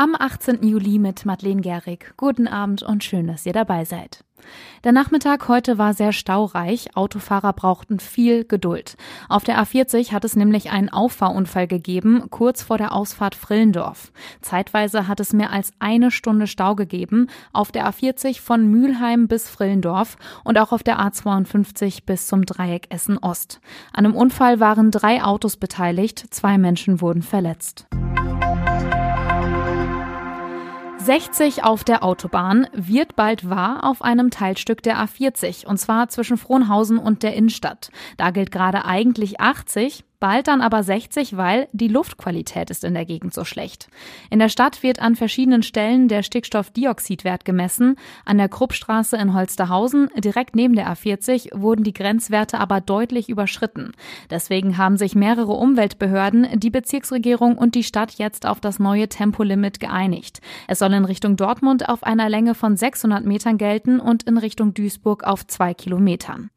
Am 18. Juli mit Madeleine Gehrig. Guten Abend und schön, dass ihr dabei seid. Der Nachmittag heute war sehr staureich. Autofahrer brauchten viel Geduld. Auf der A40 hat es nämlich einen Auffahrunfall gegeben, kurz vor der Ausfahrt Frillendorf. Zeitweise hat es mehr als eine Stunde Stau gegeben, auf der A40 von Mülheim bis Frillendorf und auch auf der A52 bis zum Dreieck Essen Ost. An dem Unfall waren drei Autos beteiligt, zwei Menschen wurden verletzt. 60 auf der Autobahn wird bald wahr auf einem Teilstück der A40, und zwar zwischen Frohnhausen und der Innenstadt. Da gilt gerade eigentlich 80, bald dann aber 60, weil die Luftqualität ist in der Gegend so schlecht. In der Stadt wird an verschiedenen Stellen der Stickstoffdioxidwert gemessen. An der Kruppstraße in Holsterhausen, direkt neben der A40, wurden die Grenzwerte aber deutlich überschritten. Deswegen haben sich mehrere Umweltbehörden, die Bezirksregierung und die Stadt jetzt auf das neue Tempolimit geeinigt. Es soll in Richtung Dortmund auf einer Länge von 600 Metern gelten und in Richtung Duisburg auf zwei Kilometern.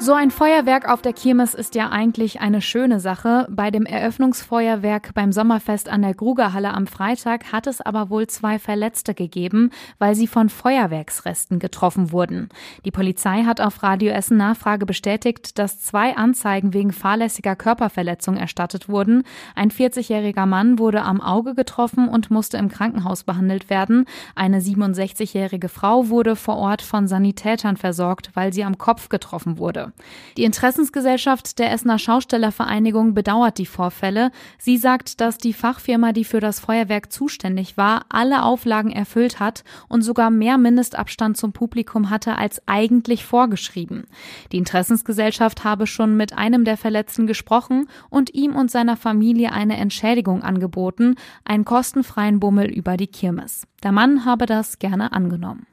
So ein Feuerwerk auf der Kirmes ist ja eigentlich eine schöne Sache. Bei dem Eröffnungsfeuerwerk beim Sommerfest an der Grugerhalle am Freitag hat es aber wohl zwei Verletzte gegeben, weil sie von Feuerwerksresten getroffen wurden. Die Polizei hat auf Radio Essen Nachfrage bestätigt, dass zwei Anzeigen wegen fahrlässiger Körperverletzung erstattet wurden. Ein 40-jähriger Mann wurde am Auge getroffen und musste im Krankenhaus behandelt werden. Eine 67-jährige Frau wurde vor Ort von Sanitätern versorgt, weil sie am Kopf getroffen wurde. Die Interessensgesellschaft der Essener Schaustellervereinigung bedauert die Vorfälle. Sie sagt, dass die Fachfirma, die für das Feuerwerk zuständig war, alle Auflagen erfüllt hat und sogar mehr Mindestabstand zum Publikum hatte als eigentlich vorgeschrieben. Die Interessensgesellschaft habe schon mit einem der Verletzten gesprochen und ihm und seiner Familie eine Entschädigung angeboten, einen kostenfreien Bummel über die Kirmes. Der Mann habe das gerne angenommen.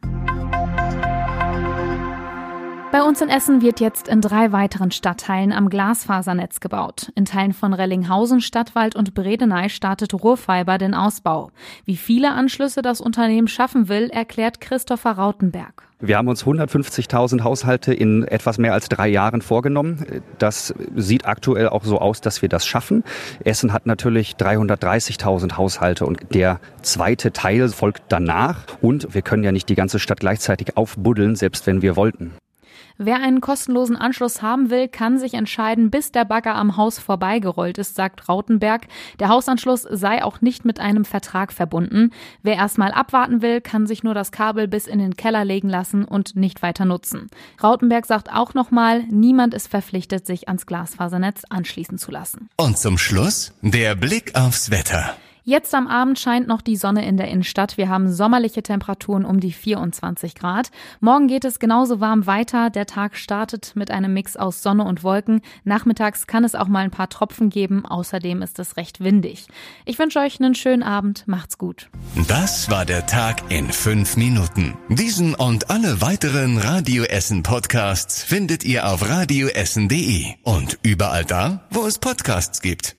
Bei uns in Essen wird jetzt in drei weiteren Stadtteilen am Glasfasernetz gebaut. In Teilen von Rellinghausen, Stadtwald und Bredeney startet Ruhrfiber den Ausbau. Wie viele Anschlüsse das Unternehmen schaffen will, erklärt Christopher Rautenberg. Wir haben uns 150.000 Haushalte in etwas mehr als drei Jahren vorgenommen. Das sieht aktuell auch so aus, dass wir das schaffen. Essen hat natürlich 330.000 Haushalte und der zweite Teil folgt danach. Und wir können ja nicht die ganze Stadt gleichzeitig aufbuddeln, selbst wenn wir wollten. Wer einen kostenlosen Anschluss haben will, kann sich entscheiden, bis der Bagger am Haus vorbeigerollt ist, sagt Rautenberg. Der Hausanschluss sei auch nicht mit einem Vertrag verbunden. Wer erstmal abwarten will, kann sich nur das Kabel bis in den Keller legen lassen und nicht weiter nutzen. Rautenberg sagt auch nochmal, niemand ist verpflichtet, sich ans Glasfasernetz anschließen zu lassen. Und zum Schluss der Blick aufs Wetter. Jetzt am Abend scheint noch die Sonne in der Innenstadt. Wir haben sommerliche Temperaturen um die 24 Grad. Morgen geht es genauso warm weiter. Der Tag startet mit einem Mix aus Sonne und Wolken. Nachmittags kann es auch mal ein paar Tropfen geben. Außerdem ist es recht windig. Ich wünsche euch einen schönen Abend. Macht's gut. Das war der Tag in fünf Minuten. Diesen und alle weiteren Radio Essen Podcasts findet ihr auf radioessen.de und überall da, wo es Podcasts gibt.